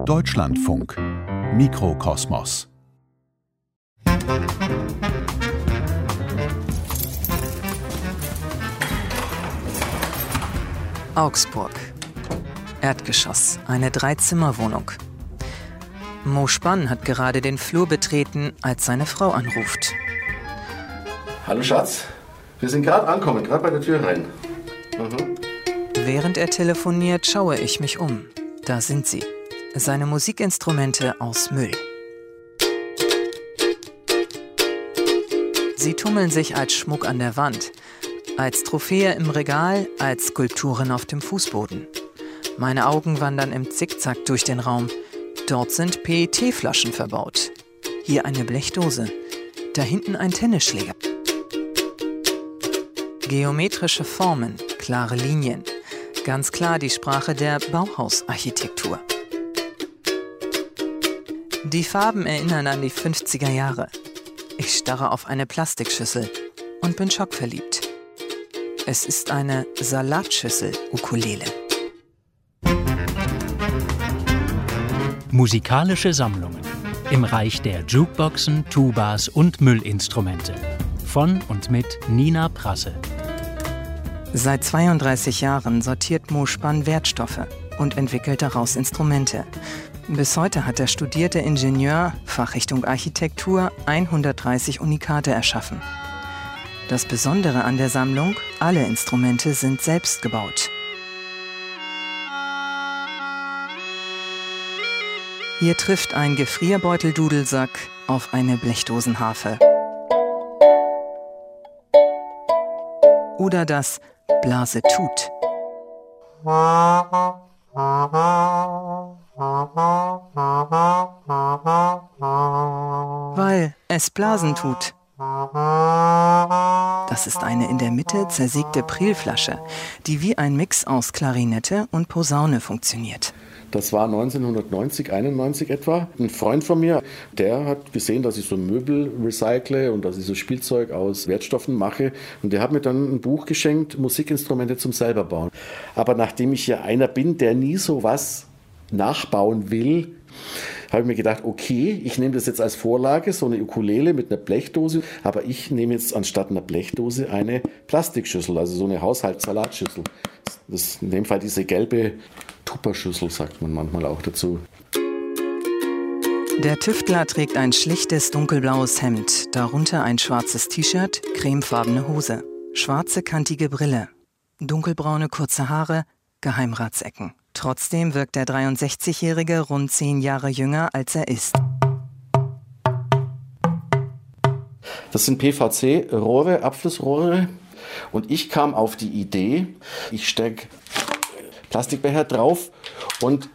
Deutschlandfunk Mikrokosmos Augsburg. Erdgeschoss, eine Dreizimmerwohnung. Mo Spann hat gerade den Flur betreten, als seine Frau anruft. Hallo Schatz, wir sind gerade angekommen, gerade bei der Tür rein. Mhm. Während er telefoniert, schaue ich mich um. Da sind sie. Seine Musikinstrumente aus Müll. Sie tummeln sich als Schmuck an der Wand, als Trophäe im Regal, als Skulpturen auf dem Fußboden. Meine Augen wandern im Zickzack durch den Raum. Dort sind PET-Flaschen verbaut. Hier eine Blechdose. Da hinten ein Tennisschläger. Geometrische Formen, klare Linien. Ganz klar die Sprache der Bauhausarchitektur. Die Farben erinnern an die 50er Jahre. Ich starre auf eine Plastikschüssel und bin schockverliebt. Es ist eine Salatschüssel-Ukulele. Musikalische Sammlungen im Reich der Jukeboxen, Tubas und Müllinstrumente. Von und mit Nina Prasse. Seit 32 Jahren sortiert Mo Spann Wertstoffe und entwickelt daraus Instrumente. Bis heute hat der studierte Ingenieur, Fachrichtung Architektur, 130 Unikate erschaffen. Das Besondere an der Sammlung, alle Instrumente sind selbst gebaut. Hier trifft ein Gefrierbeutel-Dudelsack auf eine Blechdosenharfe. Oder das Blase tut. Weil es Blasen tut. Das ist eine in der Mitte zersägte Prilflasche, die wie ein Mix aus Klarinette und Posaune funktioniert. Das war 1990, 91 etwa. Ein Freund von mir, der hat gesehen, dass ich so Möbel recycle und dass ich so Spielzeug aus Wertstoffen mache. Und der hat mir dann ein Buch geschenkt, Musikinstrumente zum selber bauen. Aber nachdem ich ja einer bin, der nie so was nachbauen will, habe ich mir gedacht, okay, ich nehme das jetzt als Vorlage, so eine Ukulele mit einer Blechdose, aber ich nehme jetzt anstatt einer Blechdose eine Plastikschüssel, also so eine Haushaltssalatschüssel. Das in dem Fall diese gelbe Tupperschüssel, sagt man manchmal auch dazu. Der Tüftler trägt ein schlichtes dunkelblaues Hemd, darunter ein schwarzes T-Shirt, cremefarbene Hose, schwarze kantige Brille, dunkelbraune kurze Haare, Geheimratsecken. Trotzdem wirkt der 63-Jährige rund zehn Jahre jünger, als er ist. Das sind PVC-Rohre, Abflussrohre. Und ich kam auf die Idee, ich stecke Plastikbecher drauf und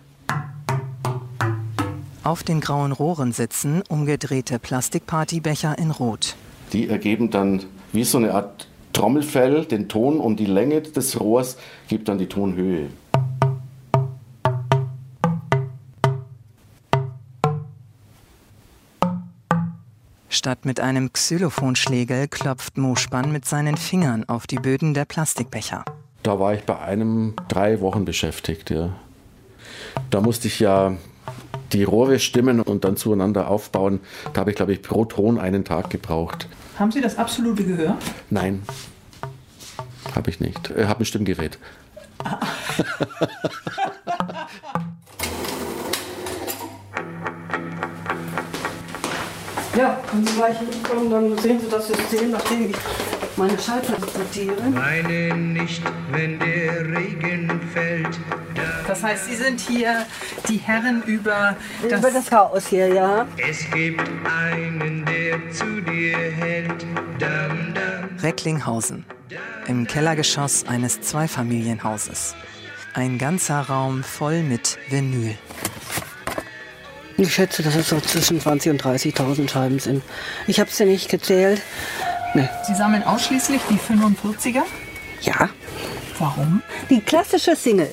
auf den grauen Rohren sitzen umgedrehte Plastikpartybecher in Rot. Die ergeben dann wie so eine Art Trommelfell den Ton und die Länge des Rohrs gibt dann die Tonhöhe. Statt mit einem Xylophonschlägel klopft Mo Spann mit seinen Fingern auf die Böden der Plastikbecher. Da war ich bei einem drei Wochen beschäftigt, ja. Da musste ich ja die Rohre stimmen und dann zueinander aufbauen. Da habe ich, glaube ich, pro Ton einen Tag gebraucht. Haben Sie das absolute Gehör? Nein, habe ich nicht. Ich habe ein Stimmgerät. Ja, wenn Sie gleich hinkommen, dann sehen Sie das System, nachdem ich meine Schallplatte sortiere. Weine nicht, wenn der Regen fällt. Das heißt, Sie sind hier die Herren über das, über das Chaos hier, ja. Es gibt einen, der zu dir hält. Dam, dam. Recklinghausen. Im Kellergeschoss eines Zweifamilienhauses. Ein ganzer Raum voll mit Vinyl. Ich schätze, dass es so zwischen 20.000 und 30.000 Scheiben sind. Ich habe sie nicht gezählt. Nee. Sie sammeln ausschließlich die 45er? Ja. Warum? Die klassische Single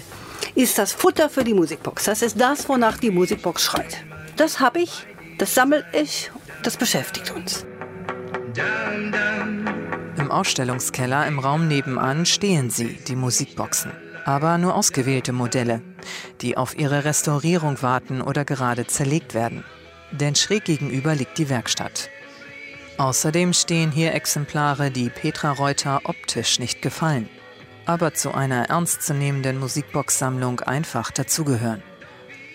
ist das Futter für die Musikbox. Das ist das, wonach die Musikbox schreit. Das habe ich, das sammle ich, das beschäftigt uns. Im Ausstellungskeller im Raum nebenan stehen sie, die Musikboxen. Aber nur ausgewählte Modelle. Die auf ihre Restaurierung warten oder gerade zerlegt werden. Denn schräg gegenüber liegt die Werkstatt. Außerdem stehen hier Exemplare, die Petra Reuter optisch nicht gefallen, aber zu einer ernstzunehmenden Musikbox-Sammlung einfach dazugehören.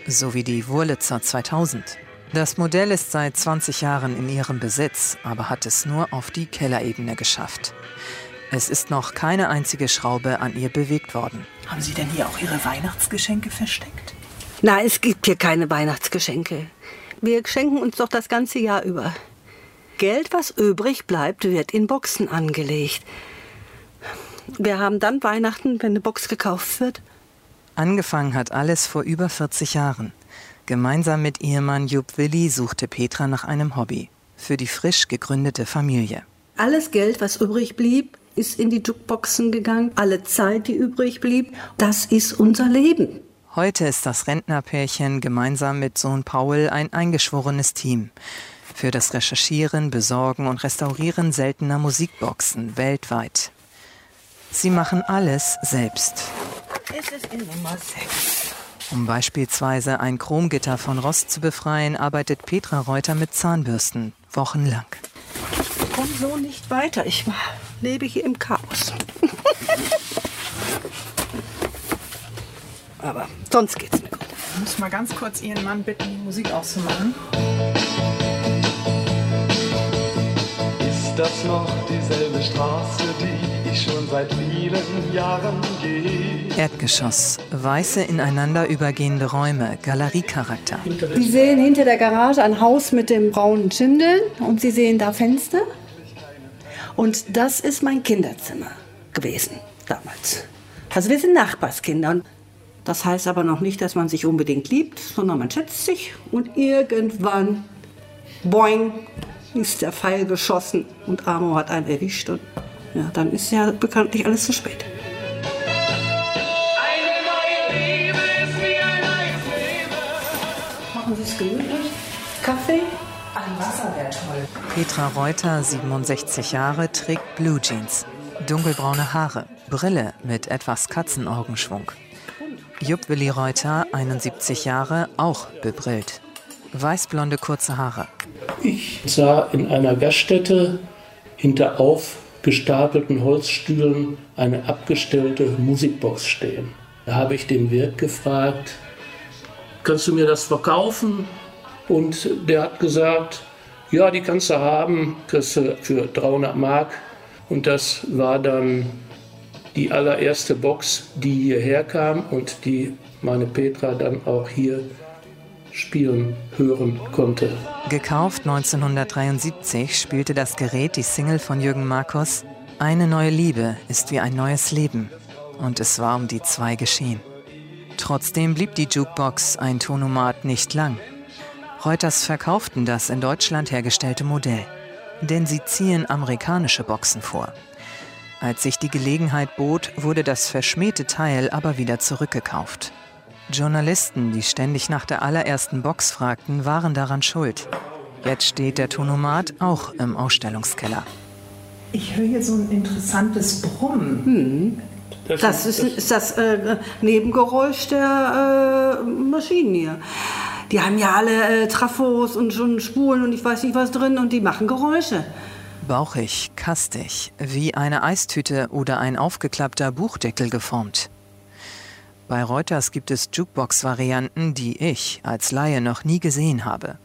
So wie die Wurlitzer 2000. Das Modell ist seit 20 Jahren in ihrem Besitz, aber hat es nur auf die Kellerebene geschafft. Es ist noch keine einzige Schraube an ihr bewegt worden. Haben Sie denn hier auch Ihre Weihnachtsgeschenke versteckt? Nein, es gibt hier keine Weihnachtsgeschenke. Wir schenken uns doch das ganze Jahr über. Geld, was übrig bleibt, wird in Boxen angelegt. Wir haben dann Weihnachten, wenn eine Box gekauft wird. Angefangen hat alles vor über 40 Jahren. Gemeinsam mit Ehemann Jupp Willi suchte Petra nach einem Hobby für die frisch gegründete Familie. Alles Geld, was übrig blieb, ist in die Jukeboxen gegangen. Alle Zeit, die übrig blieb, das ist unser Leben. Heute ist das Rentnerpärchen gemeinsam mit Sohn Paul ein eingeschworenes Team für das Recherchieren, Besorgen und Restaurieren seltener Musikboxen weltweit. Sie machen alles selbst. Es ist in Nummer 6. Um beispielsweise ein Chromgitter von Rost zu befreien, arbeitet Petra Reuter mit Zahnbürsten wochenlang. Ich komme so nicht weiter. Ich lebe hier im Chaos. Aber sonst geht's mir gut. Ich muss mal ganz kurz Ihren Mann bitten, die Musik auszumachen. Ist das noch dieselbe Straße, die ich schon seit vielen Jahren gehe? Erdgeschoss, weiße ineinander übergehende Räume, Galeriecharakter. Sie sehen hinter der Garage ein Haus mit dem braunen Schindeln und Sie sehen da Fenster. Und das ist mein Kinderzimmer gewesen damals. Also wir sind Nachbarskinder. Und Das heißt aber noch nicht, dass man sich unbedingt liebt, sondern man schätzt sich und irgendwann, boing, ist der Pfeil geschossen und Amo hat einen erwischt. Und ja, dann ist ja bekanntlich alles zu spät. Machen Sie es gemütlich. Kaffee? Wäre toll. Petra Reuter, 67 Jahre, trägt Blue Jeans, dunkelbraune Haare, Brille mit etwas Katzenaugenschwung. Jupp Willi Reuter, 71 Jahre, auch bebrillt. Weißblonde kurze Haare. Ich sah in einer Gaststätte hinter aufgestapelten Holzstühlen eine abgestellte Musikbox stehen. Da habe ich den Wirt gefragt, kannst du mir das verkaufen? Und der hat gesagt, ja, die kannst du haben, kriegst du für 300 Mark. Und das war dann die allererste Box, die hierher kam und die meine Petra dann auch hier spielen hören konnte. Gekauft 1973 spielte das Gerät die Single von Jürgen Markus Eine neue Liebe ist wie ein neues Leben. Und es war um die zwei geschehen. Trotzdem blieb die Jukebox ein Tonomat nicht lang. Reuters verkauften das in Deutschland hergestellte Modell. Denn sie ziehen amerikanische Boxen vor. Als sich die Gelegenheit bot, wurde das verschmähte Teil aber wieder zurückgekauft. Journalisten, die ständig nach der allerersten Box fragten, waren daran schuld. Jetzt steht der Tonomat auch im Ausstellungskeller. Ich höre hier so ein interessantes Brummen. Das ist, ist das äh, Nebengeräusch der äh, Maschinen hier. Die haben ja alle äh, Trafos und schon Spulen und ich weiß nicht was drin und die machen Geräusche. Bauchig, kastig, wie eine Eistüte oder ein aufgeklappter Buchdeckel geformt. Bei Reuters gibt es Jukebox-Varianten, die ich als Laie noch nie gesehen habe.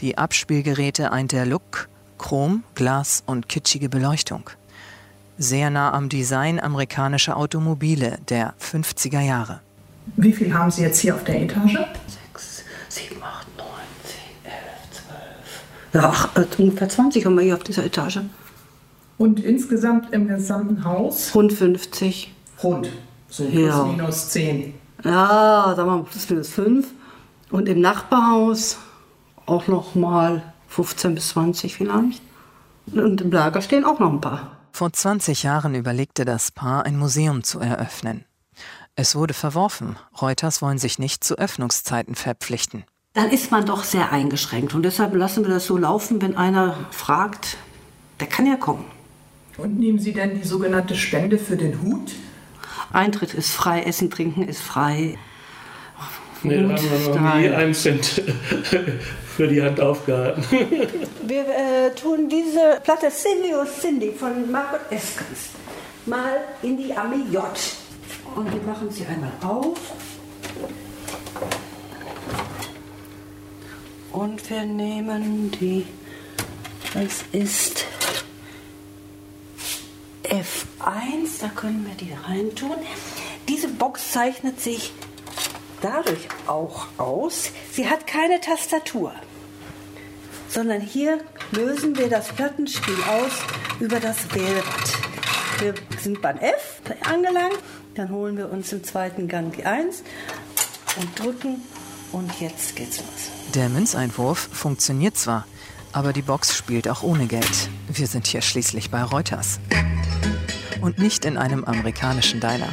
Die Abspielgeräte eint der Look, Chrom, Glas und kitschige Beleuchtung. Sehr nah am Design amerikanischer Automobile der 50er Jahre. Wie viel haben Sie jetzt hier auf der Etage? Ja, ach, äh, ungefähr 20 haben wir hier auf dieser Etage. Und insgesamt im gesamten Haus? Rund 50. Rund. So plus Ja. minus 10. Ja, sagen wir mal plus minus 5. Und im Nachbarhaus auch noch mal 15 bis 20 vielleicht. Und im Lager stehen auch noch ein paar. Vor 20 Jahren überlegte das Paar, ein Museum zu eröffnen. Es wurde verworfen. Reuters wollen sich nicht zu Öffnungszeiten verpflichten. Dann ist man doch sehr eingeschränkt. Und deshalb lassen wir das so laufen, wenn einer fragt, der kann ja kommen. Und nehmen Sie denn die sogenannte Spende für den Hut? Eintritt ist frei, Essen, Trinken ist frei. Nee, da haben wir noch nie einen Cent für die Hand aufgehalten. Wir äh, tun diese Platte Cindy oh Cindy von Margot Eskens mal in die Armee J. Und wir machen sie einmal auf. Und wir nehmen die, das ist F1, da können wir die reintun. Diese Box zeichnet sich dadurch auch aus, sie hat keine Tastatur, sondern hier lösen wir das Plattenspiel aus über das Wählrad. Wir sind beim F angelangt, dann holen wir uns im zweiten Gang die 1 und drücken und jetzt geht's los. Der Münzeinwurf funktioniert zwar, aber die Box spielt auch ohne Geld. Wir sind hier schließlich bei Reuters. Und nicht in einem amerikanischen Diner.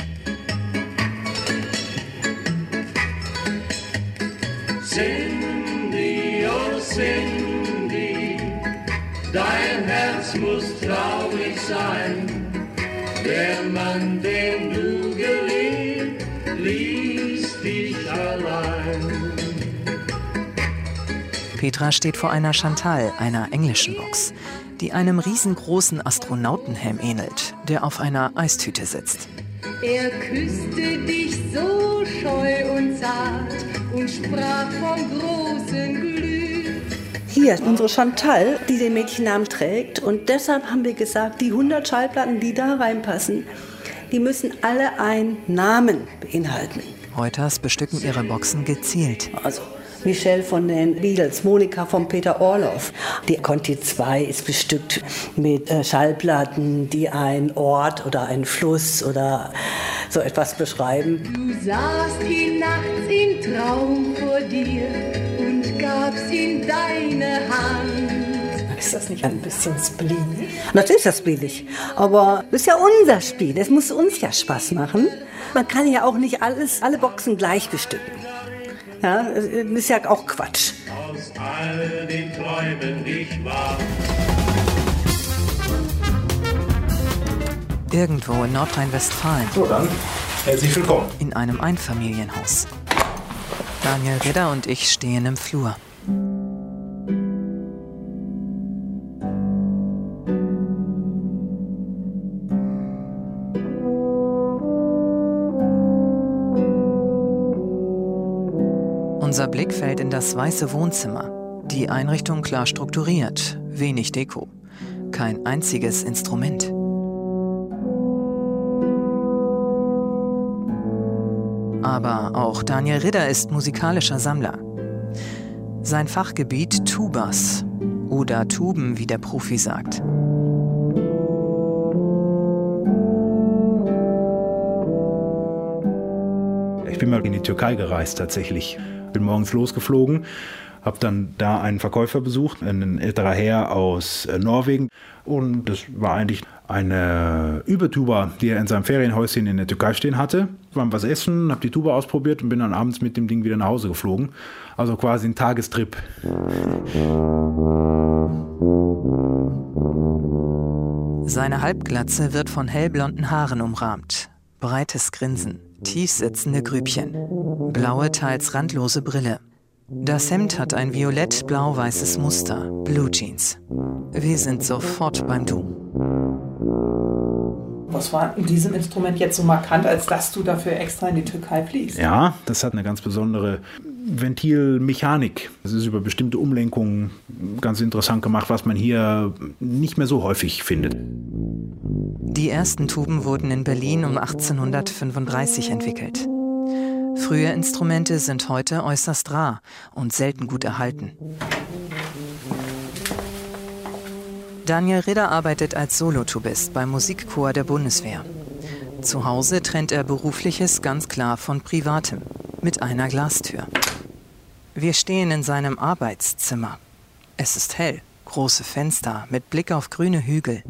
Cindy, oh Cindy, dein Herz muss traurig sein. Der Mann, den du geliebt, ließ Petra steht vor einer Chantal, einer englischen Box, die einem riesengroßen Astronautenhelm ähnelt, der auf einer Eistüte sitzt. Er küsste dich so scheu und zart und sprach vom großen Glück. Hier unsere Chantal, die den Mädchennamen trägt. Und deshalb haben wir gesagt, die 100 Schallplatten, die da reinpassen, die müssen alle einen Namen beinhalten. Reuters bestücken ihre Boxen gezielt. Also Michelle von den Beatles, Monika von Peter Orloff. Die Conti 2 ist bestückt mit äh, Schallplatten, die einen Ort oder einen Fluss oder so etwas beschreiben. Du sahst ihn nachts im Traum vor dir und gabst ihm deine Hand. Ist das nicht ein bisschen spleen? Natürlich ist das billig, aber das ist ja unser Spiel. Es muss uns ja Spaß machen. Man kann ja auch nicht alles, alle Boxen gleich bestücken. Ja, das ist ja auch Quatsch. Aus all den Träumen nicht wahr. Irgendwo in Nordrhein-Westfalen. So, dann herzlich willkommen. In einem Einfamilienhaus. Daniel Ridder und ich stehen im Flur. Blick fällt in das weiße Wohnzimmer. Die Einrichtung klar strukturiert, wenig Deko. Kein einziges Instrument. Aber auch Daniel Ridder ist musikalischer Sammler. Sein Fachgebiet Tubas oder Tuben, wie der Profi sagt. Ich bin mal in die Türkei gereist tatsächlich. Bin morgens losgeflogen, habe dann da einen Verkäufer besucht, ein älterer Herr aus äh, Norwegen. Und das war eigentlich eine Übertuba, die er in seinem Ferienhäuschen in der Türkei stehen hatte. Wir haben was essen, habe die Tuba ausprobiert und bin dann abends mit dem Ding wieder nach Hause geflogen. Also quasi ein Tagestrip. Seine Halbglatze wird von hellblonden Haaren umrahmt. Breites Grinsen, tiefsitzende Grübchen, blaue, teils randlose Brille. Das Hemd hat ein violett-blau-weißes Muster, Blue Jeans. Wir sind sofort beim Du. Was war in diesem Instrument jetzt so markant, als dass du dafür extra in die Türkei fliegst? Ja, das hat eine ganz besondere Ventilmechanik. Das ist über bestimmte Umlenkungen ganz interessant gemacht, was man hier nicht mehr so häufig findet. Die ersten Tuben wurden in Berlin um 1835 entwickelt. Frühe Instrumente sind heute äußerst rar und selten gut erhalten. Daniel Ridder arbeitet als Solotubist beim Musikchor der Bundeswehr. Zu Hause trennt er berufliches ganz klar von privatem mit einer Glastür. Wir stehen in seinem Arbeitszimmer. Es ist hell, große Fenster mit Blick auf grüne Hügel.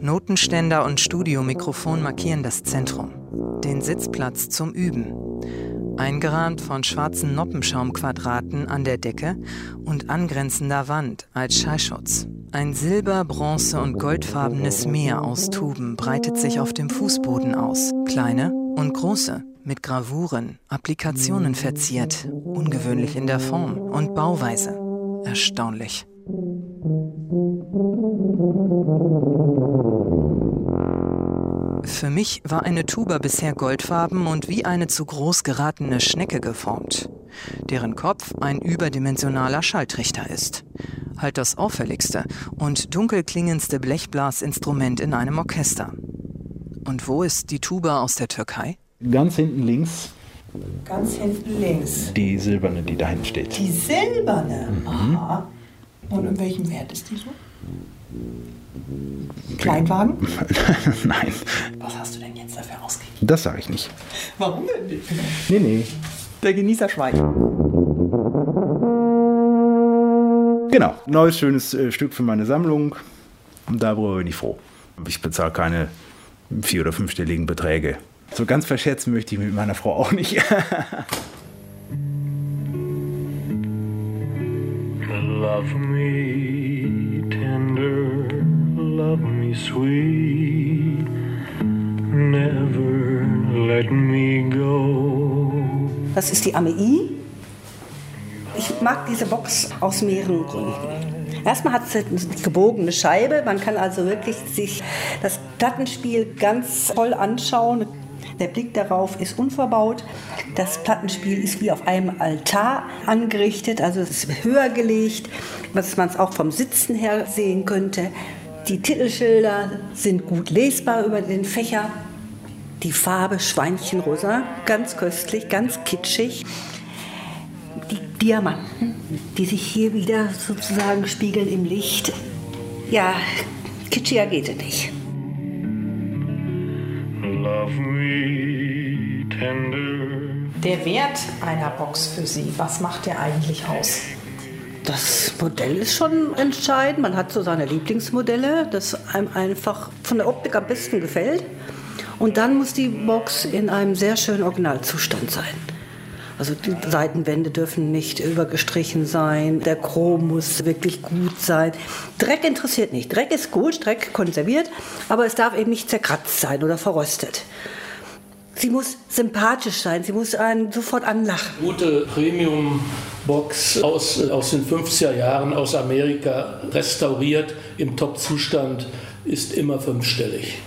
Notenständer und Studiomikrofon markieren das Zentrum den Sitzplatz zum Üben. Eingerahmt von schwarzen Noppenschaumquadraten an der Decke und angrenzender Wand als Schallschutz. Ein silber-, bronze- und goldfarbenes Meer aus Tuben breitet sich auf dem Fußboden aus. Kleine und große, mit Gravuren, Applikationen verziert, ungewöhnlich in der Form und Bauweise. Erstaunlich. Für mich war eine Tuba bisher goldfarben und wie eine zu groß geratene Schnecke geformt, deren Kopf ein überdimensionaler Schalltrichter ist. Halt das auffälligste und dunkel klingendste Blechblasinstrument in einem Orchester. Und wo ist die Tuba aus der Türkei? Ganz hinten links Ganz hinten links. die silberne, die da hinten steht. Die silberne. Aha. Und in welchem Wert ist die so? Kleinwagen? Nein, Was hast du denn jetzt dafür ausgegeben? das sage ich nicht. Warum denn nicht? Nee, nee. Der Genießer schweigt. Genau, neues schönes äh, Stück für meine Sammlung. Und darüber bin ich froh. Ich bezahle keine vier- oder fünfstelligen Beträge. So ganz verschätzen möchte ich mit meiner Frau auch nicht. Love me love me sweet, never let me go. Das ist die AMI. Ich mag diese Box aus mehreren Gründen. Erstmal hat sie eine gebogene Scheibe. Man kann also wirklich sich das Plattenspiel ganz toll anschauen. Der Blick darauf ist unverbaut. Das Plattenspiel ist wie auf einem Altar angerichtet, also es ist höher gelegt, dass man es auch vom Sitzen her sehen könnte. Die Titelschilder sind gut lesbar über den Fächer. Die Farbe Schweinchenrosa, ganz köstlich, ganz kitschig. Die Diamanten, die sich hier wieder sozusagen spiegeln im Licht. Ja, kitschiger geht es nicht. Love me tender. Der Wert einer Box für Sie, was macht der eigentlich aus? Das Modell ist schon entscheidend. Man hat so seine Lieblingsmodelle, das einem einfach von der Optik am besten gefällt. Und dann muss die Box in einem sehr schönen Originalzustand sein. Also die Seitenwände dürfen nicht übergestrichen sein, der Chrom muss wirklich gut sein. Dreck interessiert nicht. Dreck ist gut, Dreck konserviert, aber es darf eben nicht zerkratzt sein oder verrostet. Sie muss sympathisch sein, sie muss einen sofort anlachen. Gute Premium-Box aus, aus den 50er Jahren aus Amerika, restauriert im Top-Zustand, ist immer fünfstellig.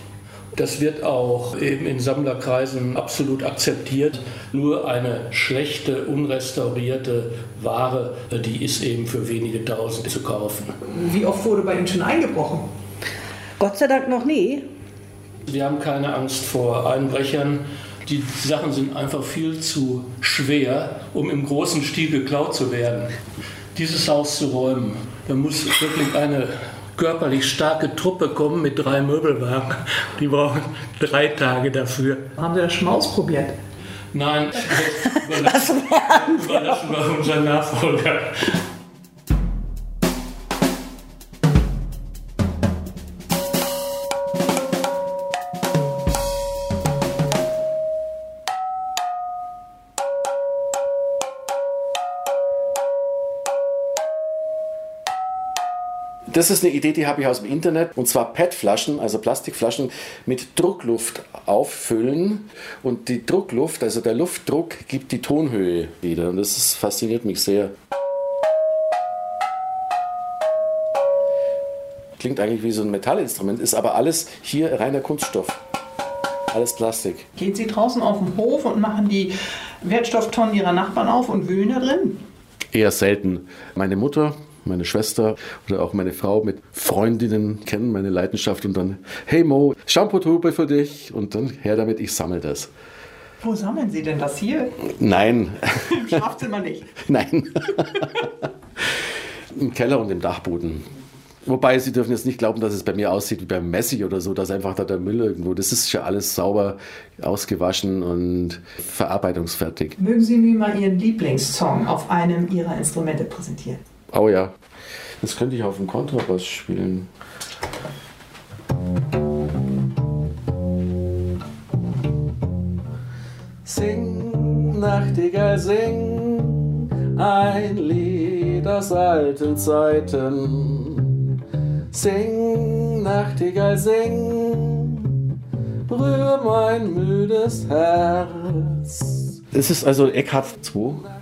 Das wird auch eben in Sammlerkreisen absolut akzeptiert. Nur eine schlechte, unrestaurierte Ware, die ist eben für wenige Tausend zu kaufen. Wie oft wurde bei Ihnen schon eingebrochen? Gott sei Dank noch nie. Wir haben keine Angst vor Einbrechern. Die Sachen sind einfach viel zu schwer, um im großen Stil geklaut zu werden. Dieses Haus zu räumen, da muss wirklich eine körperlich starke Truppe kommen mit drei Möbelwagen. Die brauchen drei Tage dafür. Haben Sie das schon mal ausprobiert? Nein, das überlassen wir unseren Nachfolger. Das ist eine Idee, die habe ich aus dem Internet. Und zwar PET-Flaschen, also Plastikflaschen mit Druckluft auffüllen. Und die Druckluft, also der Luftdruck, gibt die Tonhöhe wieder. Und das ist, fasziniert mich sehr. Klingt eigentlich wie so ein Metallinstrument, ist aber alles hier reiner Kunststoff. Alles Plastik. Gehen Sie draußen auf den Hof und machen die Wertstofftonnen Ihrer Nachbarn auf und wühlen da drin? Eher selten. Meine Mutter, meine Schwester oder auch meine Frau mit Freundinnen kennen meine Leidenschaft und dann, hey Mo, Shampoo-Tube für dich und dann her damit, ich sammle das. Wo sammeln Sie denn das hier? Nein, Im Schlafzimmer nicht. nein. Im Keller und im Dachboden. Wobei, Sie dürfen jetzt nicht glauben, dass es bei mir aussieht wie beim Messi oder so, dass einfach da der Müll irgendwo, das ist schon alles sauber ausgewaschen und verarbeitungsfertig. Mögen Sie mir mal Ihren Lieblingssong auf einem Ihrer Instrumente präsentieren? Oh ja, das könnte ich auf dem Kontrabass spielen. Sing, Nachtigall, sing ein Lied aus alten Zeiten. Sing, Nachtigall, sing, rühr mein müdes Herz. Es ist also Eckhart 2.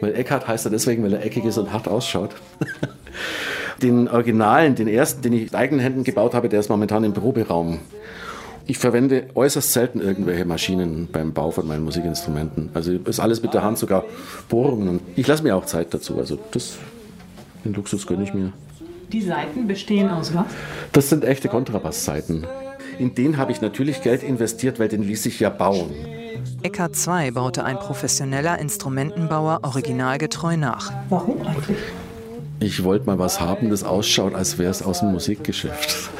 Weil Eckhart heißt er deswegen, weil er eckig ist und hart ausschaut. Den Originalen, den ersten, den ich mit eigenen Händen gebaut habe, der ist momentan im Proberaum. Ich verwende äußerst selten irgendwelche Maschinen beim Bau von meinen Musikinstrumenten. Also ist alles mit der Hand, sogar Bohrungen. Ich lasse mir auch Zeit dazu. Also das, den Luxus gönne ich mir. Die Seiten bestehen aus was? Das sind echte Kontrabassseiten. In den habe ich natürlich Geld investiert, weil den ließ sich ja bauen. Eckart II baute ein professioneller Instrumentenbauer originalgetreu nach. Warum eigentlich? Ich wollte mal was haben, das ausschaut, als wäre es aus dem Musikgeschäft.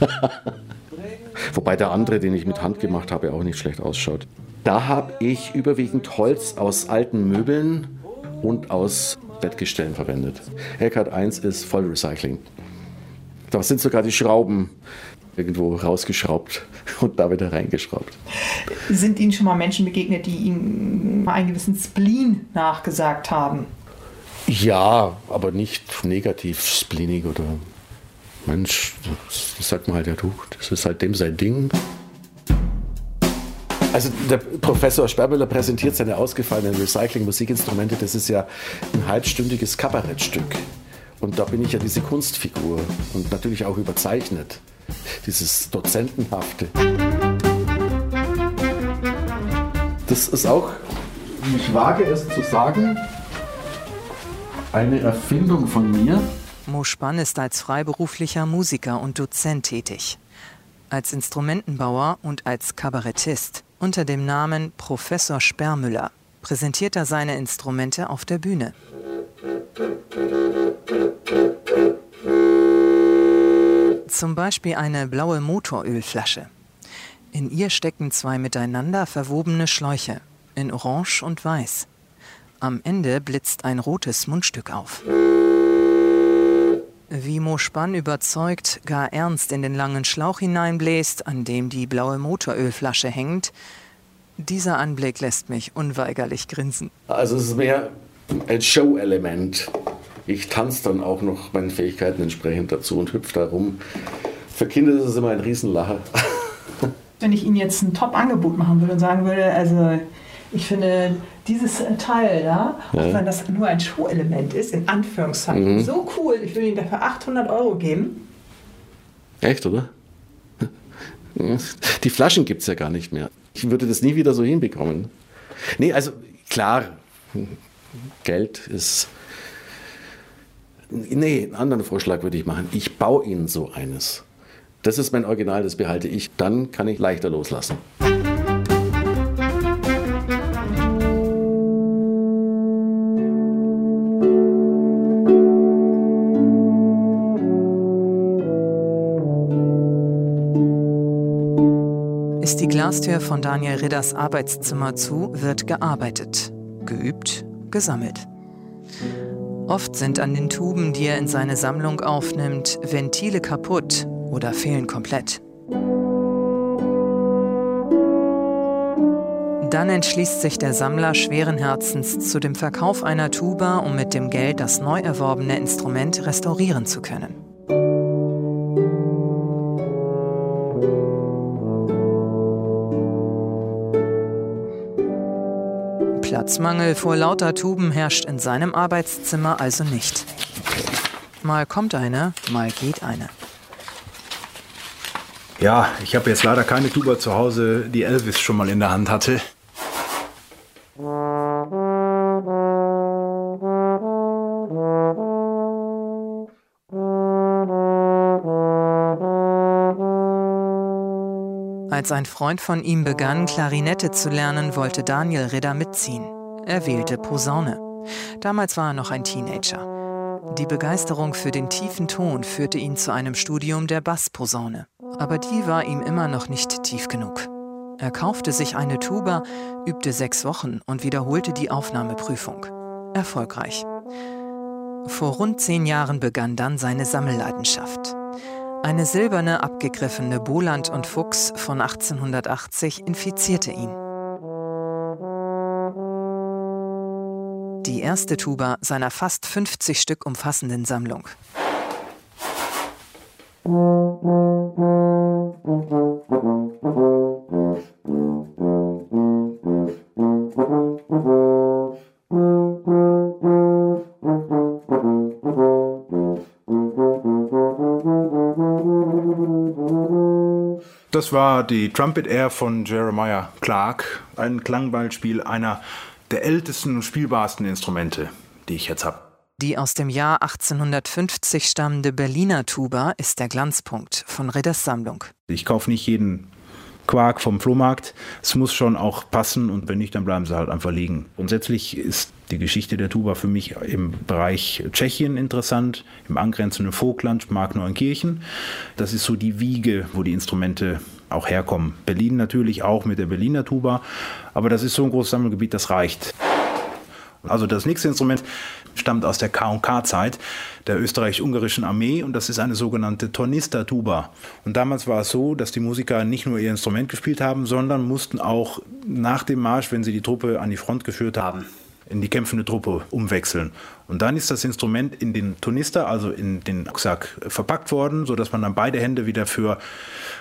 Wobei der andere, den ich mit Hand gemacht habe, auch nicht schlecht ausschaut. Da habe ich überwiegend Holz aus alten Möbeln und aus Bettgestellen verwendet. Eckart 1 ist Vollrecycling. Da sind sogar die Schrauben irgendwo rausgeschraubt und da wieder reingeschraubt. Sind Ihnen schon mal Menschen begegnet, die Ihnen einen gewissen Spleen nachgesagt haben? Ja, aber nicht negativ spleenig oder Mensch, das, sagt man halt ja du, das ist halt dem sein Ding. Also der Professor Sperrmüller präsentiert seine ausgefallenen Recycling-Musikinstrumente. Das ist ja ein halbstündiges Kabarettstück. Und da bin ich ja diese Kunstfigur und natürlich auch überzeichnet. Dieses Dozentenhafte. Das ist auch, ich wage es zu sagen, eine Erfindung von mir. Mo Spann ist als freiberuflicher Musiker und Dozent tätig. Als Instrumentenbauer und als Kabarettist unter dem Namen Professor Sperrmüller präsentiert er seine Instrumente auf der Bühne. Zum Beispiel eine blaue Motorölflasche. In ihr stecken zwei miteinander verwobene Schläuche in Orange und Weiß. Am Ende blitzt ein rotes Mundstück auf. Wie Mo Spann überzeugt, gar ernst in den langen Schlauch hineinbläst, an dem die blaue Motorölflasche hängt, dieser Anblick lässt mich unweigerlich grinsen. Also es ist mehr ein Show-Element. Ich tanze dann auch noch meinen Fähigkeiten entsprechend dazu und hüpfe da rum. Für Kinder ist es immer ein Riesenlacher. Wenn ich Ihnen jetzt ein Top-Angebot machen würde und sagen würde, also ich finde dieses Teil da, ja. auch wenn das nur ein Show-Element ist, in Anführungszeichen, mhm. so cool, ich würde Ihnen dafür 800 Euro geben. Echt, oder? Die Flaschen gibt es ja gar nicht mehr. Ich würde das nie wieder so hinbekommen. Nee, also klar, Geld ist. Nee, einen anderen Vorschlag würde ich machen. Ich baue Ihnen so eines. Das ist mein Original, das behalte ich. Dann kann ich leichter loslassen. Ist die Glastür von Daniel Ridders Arbeitszimmer zu, wird gearbeitet, geübt, gesammelt. Oft sind an den Tuben, die er in seine Sammlung aufnimmt, Ventile kaputt oder fehlen komplett. Dann entschließt sich der Sammler schweren Herzens zu dem Verkauf einer Tuba, um mit dem Geld das neu erworbene Instrument restaurieren zu können. Platzmangel vor lauter Tuben herrscht in seinem Arbeitszimmer also nicht. Mal kommt eine, mal geht eine. Ja, ich habe jetzt leider keine Tuba zu Hause, die Elvis schon mal in der Hand hatte. Als ein Freund von ihm begann, Klarinette zu lernen, wollte Daniel Ridder mitziehen. Er wählte Posaune. Damals war er noch ein Teenager. Die Begeisterung für den tiefen Ton führte ihn zu einem Studium der Bassposaune. Aber die war ihm immer noch nicht tief genug. Er kaufte sich eine Tuba, übte sechs Wochen und wiederholte die Aufnahmeprüfung. Erfolgreich. Vor rund zehn Jahren begann dann seine Sammelleidenschaft. Eine silberne, abgegriffene Boland und Fuchs von 1880 infizierte ihn. Die erste Tuba seiner fast 50 Stück umfassenden Sammlung. Das war die Trumpet Air von Jeremiah Clark, ein Klangballspiel einer der ältesten und spielbarsten Instrumente, die ich jetzt habe. Die aus dem Jahr 1850 stammende Berliner Tuba ist der Glanzpunkt von Ridders Sammlung. Ich kaufe nicht jeden Quark vom Flohmarkt. Es muss schon auch passen und wenn nicht, dann bleiben sie halt einfach liegen. Grundsätzlich ist die Geschichte der Tuba für mich im Bereich Tschechien interessant, im angrenzenden Vogtland, Markneuenkirchen. Das ist so die Wiege, wo die Instrumente auch herkommen. Berlin natürlich auch mit der Berliner Tuba, aber das ist so ein großes Sammelgebiet, das reicht. Also das nächste Instrument stammt aus der K&K-Zeit der österreich-ungarischen Armee und das ist eine sogenannte Tornister-Tuba. Und damals war es so, dass die Musiker nicht nur ihr Instrument gespielt haben, sondern mussten auch nach dem Marsch, wenn sie die Truppe an die Front geführt haben, in die kämpfende Truppe umwechseln. Und dann ist das Instrument in den Tornister, also in den Rucksack, verpackt worden, sodass man dann beide Hände wieder für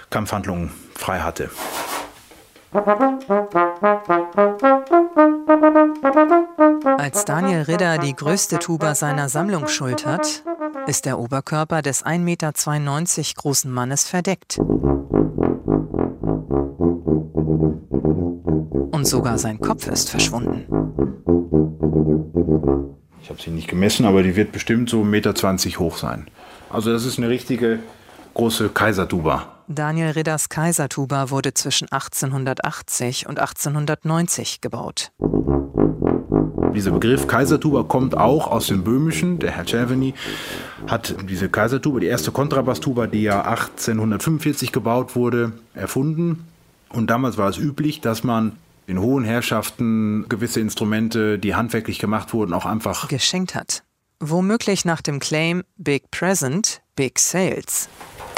Kampfhandlungen frei hatte. Als Daniel Ridder die größte Tuba seiner Sammlung schultert, ist der Oberkörper des 1,92 Meter großen Mannes verdeckt. Und sogar sein Kopf ist verschwunden. Ich habe sie nicht gemessen, aber die wird bestimmt so 1,20 Meter hoch sein. Also das ist eine richtige große Kaisertuba. Daniel Ridders Kaisertuba wurde zwischen 1880 und 1890 gebaut. Dieser Begriff Kaisertuba kommt auch aus dem Böhmischen. Der Herr Cerveny hat diese Kaisertuba, die erste Kontrabasstuba, die ja 1845 gebaut wurde, erfunden. Und damals war es üblich, dass man den hohen Herrschaften gewisse Instrumente, die handwerklich gemacht wurden, auch einfach geschenkt hat. Womöglich nach dem Claim Big Present, Big Sales.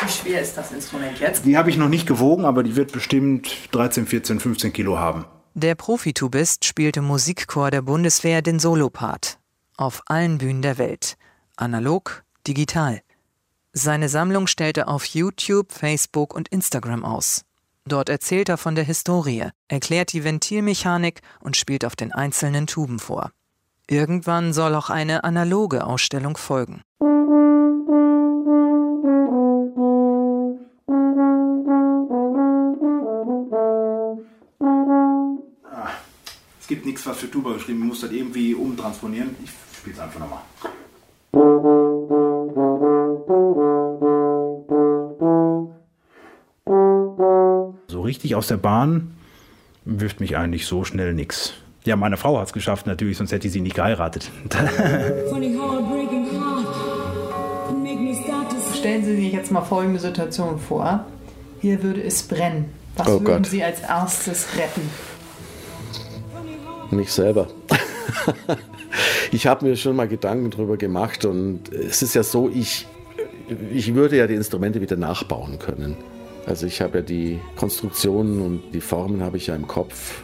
Wie schwer ist das Instrument jetzt? Die habe ich noch nicht gewogen, aber die wird bestimmt 13, 14, 15 Kilo haben. Der Profitubist spielte im Musikchor der Bundeswehr den Solopart. Auf allen Bühnen der Welt. Analog, digital. Seine Sammlung stellte auf YouTube, Facebook und Instagram aus. Dort erzählt er von der Historie, erklärt die Ventilmechanik und spielt auf den einzelnen Tuben vor. Irgendwann soll auch eine analoge Ausstellung folgen. Es gibt nichts, was für Tuba geschrieben Ich muss das irgendwie umtransponieren. Ich spiele es einfach nochmal. So richtig aus der Bahn wirft mich eigentlich so schnell nichts. Ja, meine Frau hat es geschafft natürlich, sonst hätte ich sie nicht geheiratet. Stellen Sie sich jetzt mal folgende Situation vor. Hier würde es brennen. Was Oh würden Gott. Sie als erstes retten? Mich selber. ich habe mir schon mal Gedanken darüber gemacht und es ist ja so, ich, ich würde ja die Instrumente wieder nachbauen können. Also ich habe ja die Konstruktionen und die Formen habe ich ja im Kopf.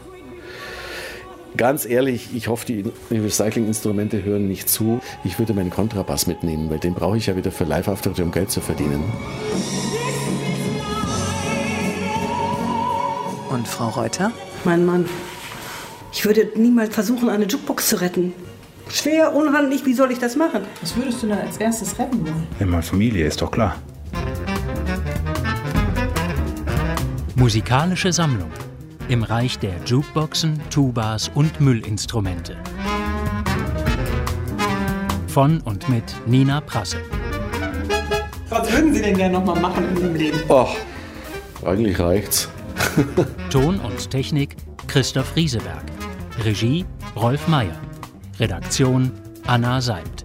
Ganz ehrlich, ich hoffe, die Recycling-Instrumente hören nicht zu. Ich würde meinen Kontrabass mitnehmen, weil den brauche ich ja wieder für Live-Auftritte, um Geld zu verdienen. Und Frau Reuter? Mein Mann. Ich würde niemals versuchen, eine Jukebox zu retten. Schwer, unhandlich, wie soll ich das machen? Was würdest du denn als erstes retten wollen? Meine Familie ist doch klar. Musikalische Sammlung im Reich der Jukeboxen, Tubas und Müllinstrumente. Von und mit Nina Prasse. Was würden Sie denn gerne nochmal machen in Ihrem Leben? Ach, eigentlich reicht's. Ton und Technik Christoph Rieseberg. Regie Rolf Meyer. Redaktion Anna Seibt.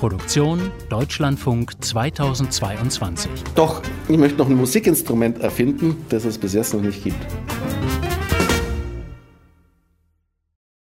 Produktion Deutschlandfunk 2022. Doch, ich möchte noch ein Musikinstrument erfinden, das es bis jetzt noch nicht gibt.